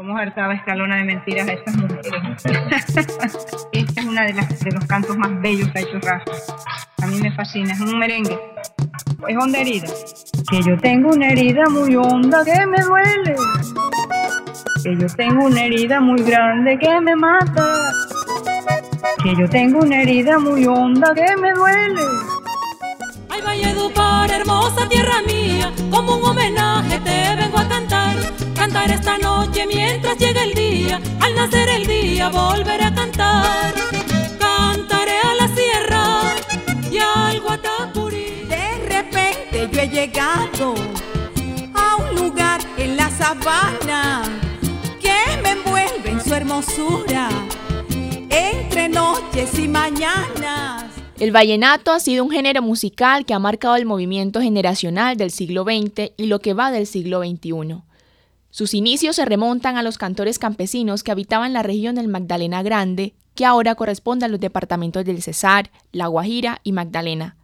Cómo hartaba Escalona de mentiras a estas mujeres. Esta es una de, los cantos más bellos que ha hecho Rafa. A mí me fascina, es un merengue. Es honda herida. Que yo tengo una herida muy honda que me duele. Que yo tengo una herida muy grande que me mata. Que yo tengo una herida muy honda que me duele. Ay, Valledupar, hermosa tierra mía, como un homenaje te vengo a cantar cantar esta noche mientras llega el día. Al nacer el día volveré a cantar. Cantaré a la sierra y al Guatapurí. De repente yo he llegado a un lugar en la sabana que me envuelve en su hermosura entre noches y mañanas. El vallenato ha sido un género musical que ha marcado el movimiento generacional del siglo XX y lo que va del siglo XXI. Sus inicios se remontan a los cantores campesinos que habitaban la región del Magdalena Grande, que ahora corresponde a los departamentos del Cesar, La Guajira y Magdalena.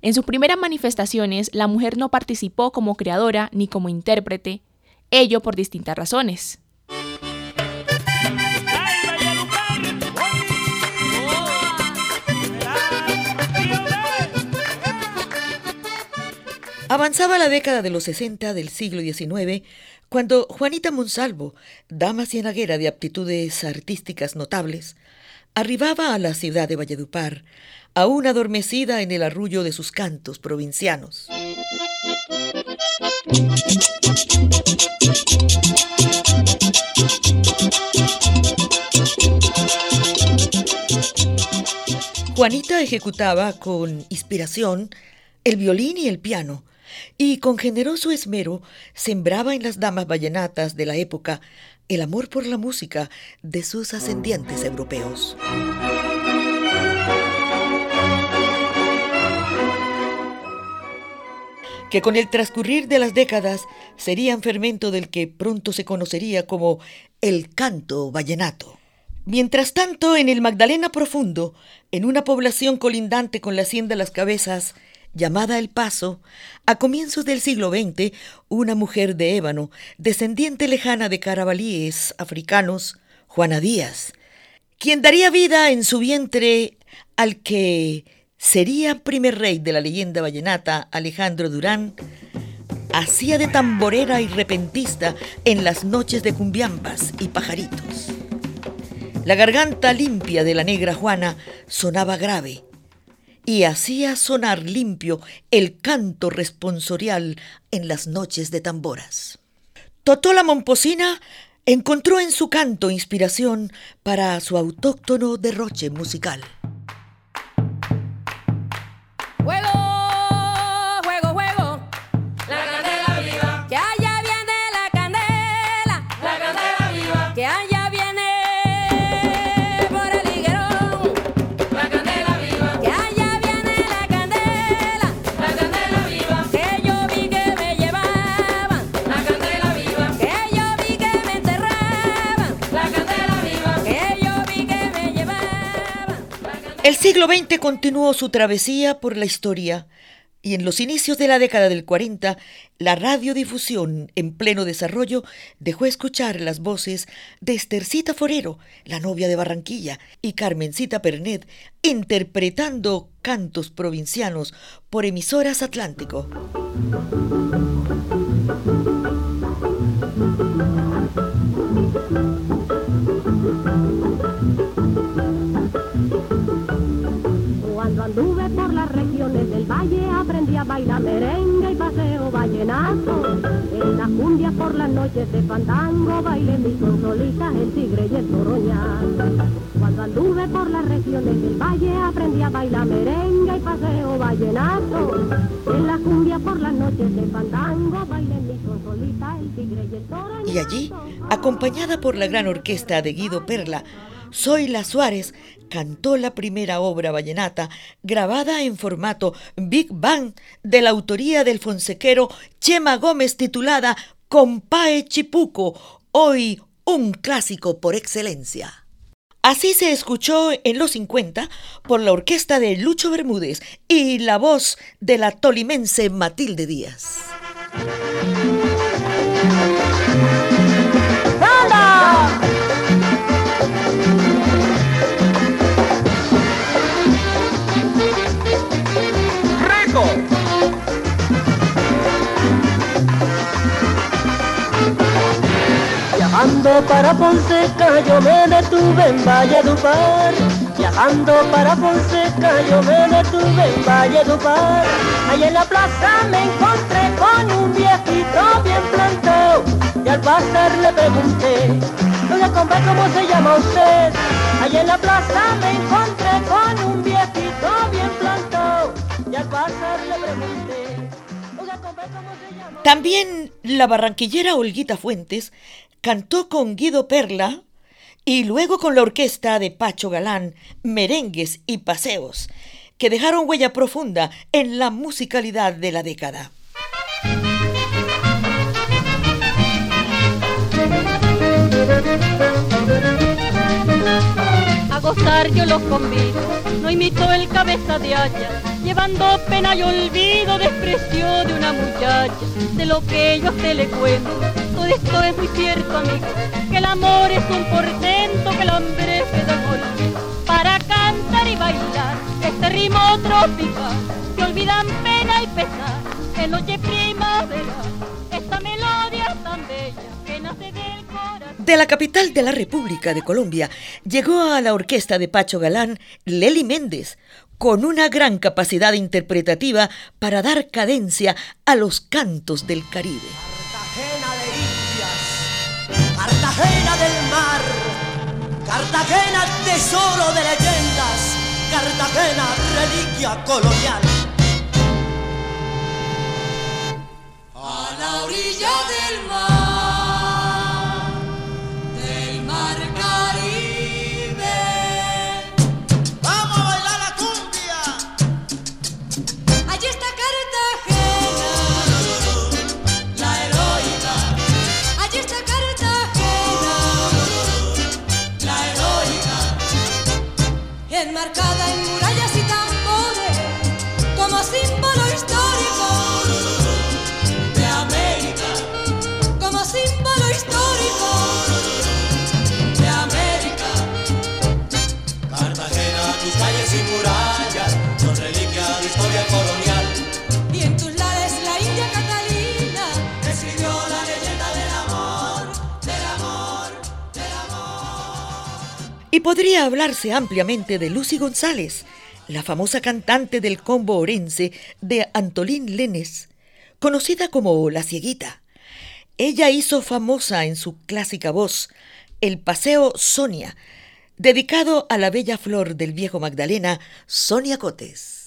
En sus primeras manifestaciones, la mujer no participó como creadora ni como intérprete, ello por distintas razones. Avanzaba la década de los 60 del siglo XIX cuando Juanita Monsalvo, dama cienaguera de aptitudes artísticas notables, arribaba a la ciudad de Valledupar, aún adormecida en el arrullo de sus cantos provincianos. Juanita ejecutaba con inspiración el violín y el piano, y con generoso esmero sembraba en las damas vallenatas de la época el amor por la música de sus ascendientes europeos. que con el transcurrir de las décadas serían fermento del que pronto se conocería como el canto vallenato. Mientras tanto, en el Magdalena Profundo, en una población colindante con la hacienda Las Cabezas, llamada El Paso, a comienzos del siglo XX, una mujer de ébano, descendiente lejana de carabalíes africanos, Juana Díaz, quien daría vida en su vientre al que sería primer rey de la leyenda vallenata Alejandro Durán, hacía de tamborera y repentista en las noches de cumbiambas y pajaritos. La garganta limpia de la negra Juana sonaba grave, y hacía sonar limpio el canto responsorial en las noches de tamboras. Totola Momposina encontró en su canto inspiración para su autóctono derroche musical. Siglo XX continuó su travesía por la historia y en los inicios de la década del 40, la radiodifusión en pleno desarrollo dejó escuchar las voces de Estercita Forero, la novia de Barranquilla, y Carmencita Pernet, interpretando cantos provincianos por emisoras Atlántico. Aprendí a bailar merengue y paseo vallenato. En las cumbias por las noches de fandango, bailé mis consolitas, el tigre y el toroñal. Cuando anduve por las regiones del valle, aprendí a bailar merengue y paseo vallenato. En las cumbias por las noches de fandango, bailé mis consolitas, el tigre y el toroñal. Y allí, acompañada por la gran orquesta de Guido Perla, Zoila Suárez cantó la primera obra vallenata grabada en formato Big Bang de la autoría del fonsequero Chema Gómez titulada Compae Chipuco, hoy un clásico por excelencia. Así se escuchó en los 50 por la orquesta de Lucho Bermúdez y la voz de la tolimense Matilde Díaz. Viajando para Fonseca yo me detuve en Valledupar. Viajando para Fonseca yo me detuve en Valledupar. Allí en la plaza me encontré con un viejito bien plantado. Y al pasar le pregunté, Doña Compa, ¿cómo se llama usted? Allí en la plaza me encontré con un viejito bien plantado. Y al pasar le pregunté, Doña Compa, ¿cómo se llama También la barranquillera Olguita Fuentes cantó con Guido Perla y luego con la orquesta de Pacho Galán, merengues y paseos, que dejaron huella profunda en la musicalidad de la década. A gozar yo los convido, no imito el cabeza de haya, llevando pena y olvido, desprecio de una muchacha, de lo que yo te le cuento. Todo esto es muy cierto, amigo, que el amor es un portento, que hambre se da golpe para cantar y bailar este ritmo tropical, que olvidan pena y pesar en noche primavera, esta melodía tan bella que nace del corazón. De la capital de la República de Colombia llegó a la orquesta de Pacho Galán Leli Méndez, con una gran capacidad interpretativa para dar cadencia a los cantos del Caribe. Cartagena del mar, Cartagena tesoro de leyendas, Cartagena reliquia colonial. A la orilla del podría hablarse ampliamente de Lucy González, la famosa cantante del combo orense de Antolín Lenes, conocida como La Cieguita. Ella hizo famosa en su clásica voz el paseo Sonia, dedicado a la bella flor del viejo Magdalena, Sonia Cotes.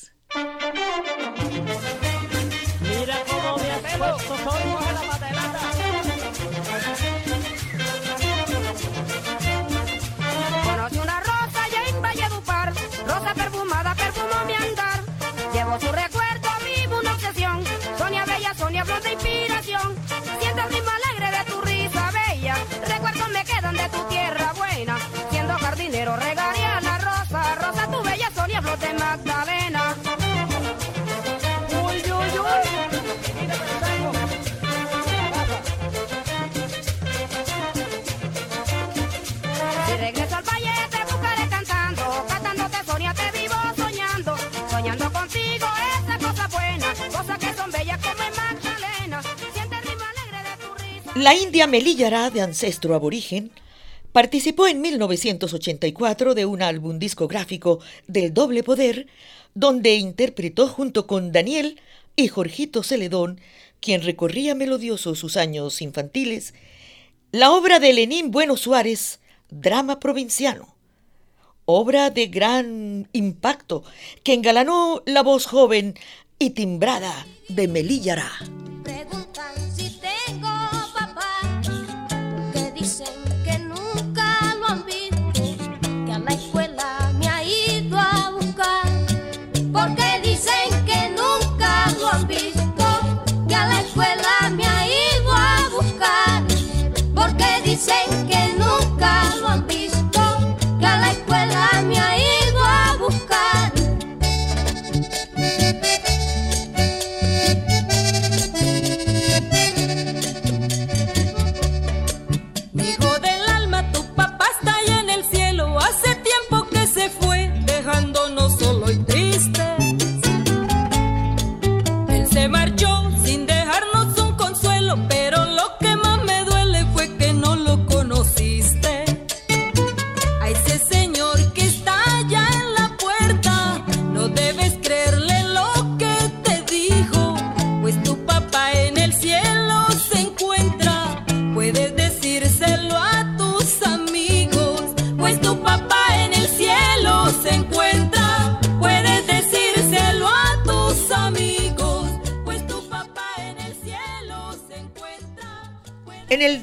Flor de inspiración. Siento el ritmo alegre de tu risa bella, recuerdos me quedan de tu tierra buena. Siendo jardinero regaría La india Melillara, de ancestro aborigen, participó en 1984 de un álbum discográfico del Doble Poder, donde interpretó junto con Daniel y Jorgito Celedón, quien recorría melodioso sus años infantiles, la obra de Lenín Bueno Suárez, Drama Provinciano, obra de gran impacto que engalanó la voz joven y timbrada de Melillara.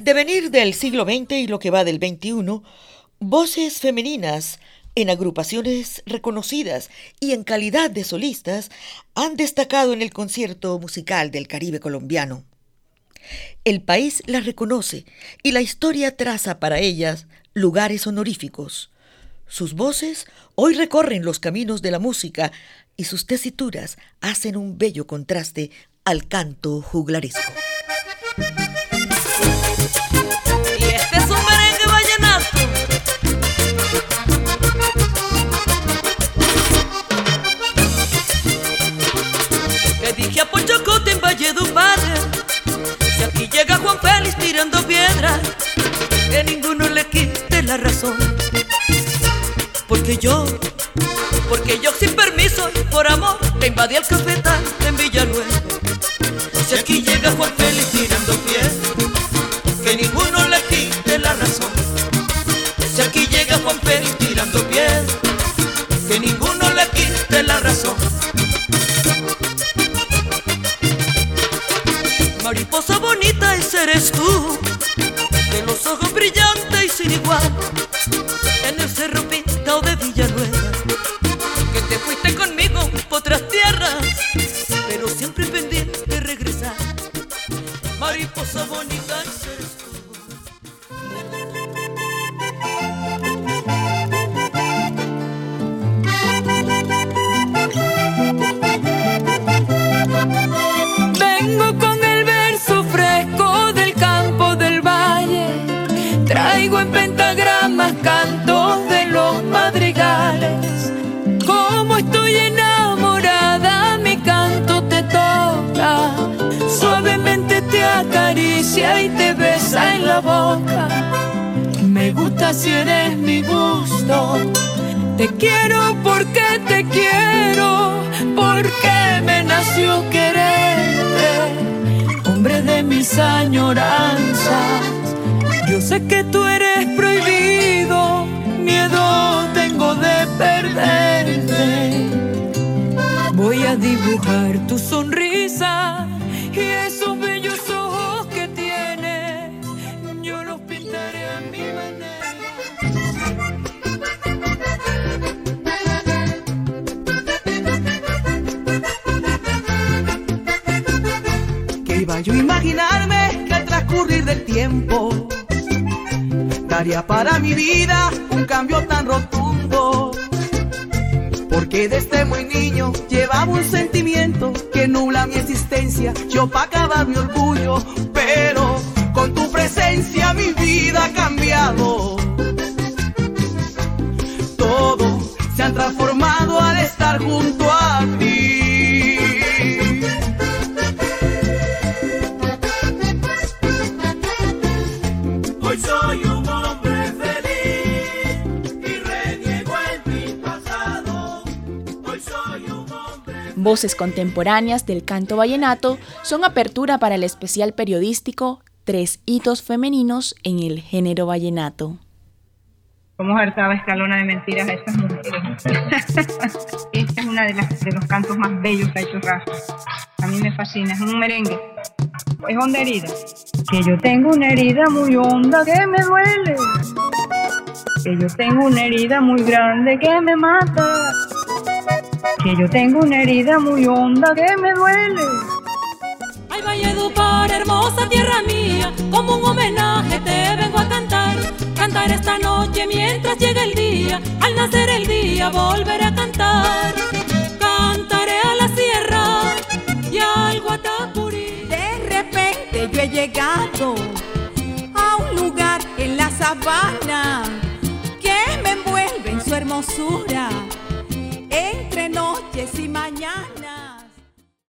El devenir del siglo XX y lo que va del XXI, voces femeninas en agrupaciones reconocidas y en calidad de solistas han destacado en el concierto musical del Caribe colombiano. El país las reconoce y la historia traza para ellas lugares honoríficos. Sus voces hoy recorren los caminos de la música y sus tesituras hacen un bello contraste al canto juglaresco. Yo, porque yo sin permiso y por amor le invadí el cafetal en Villanueva. Si aquí llega Juan Félix tirando piedras, que ninguno le quite la razón. Si aquí llega Juan Félix tirando piedras, que ninguno le quite la razón. Mariposa bonita, ese eres tú, de los ojos brillantes y sin igual, Me gusta si eres mi gusto. Te quiero porque te quiero, porque me nació quererte, hombre de mis añoranzas. Yo sé que tú eres prohibido, miedo tengo de perderte. Voy a dibujar tu sonrisa y esos imaginarme que al transcurrir del tiempo daría para mi vida un cambio tan rotundo. Porque desde muy niño llevaba un sentimiento que nubla mi existencia, yo pa' acabar mi orgullo, pero con tu presencia mi vida ha cambiado. Todo se ha transformado al estar junto Voces contemporáneas del canto vallenato son apertura para el especial periodístico Tres hitos femeninos en el género vallenato. Cómo hartaba escalona de mentiras a estas mujeres. Esta es una de, las, de los cantos más bellos que ha hecho Rafa. A mí me fascina, es un merengue. Es honda herida. Que yo tengo una herida muy honda que me duele. Que yo tengo una herida muy grande que me mata. Que yo tengo una herida muy honda que me duele. Ay, Valledupar, hermosa tierra mía, como un homenaje te vengo a cantar. Cantar esta noche mientras llega el día, al nacer el día volveré a cantar. Cantaré a la sierra y al Guatapurí. De repente yo he llegado a un lugar en la sabana que me envuelve en su hermosura noches y mañanas.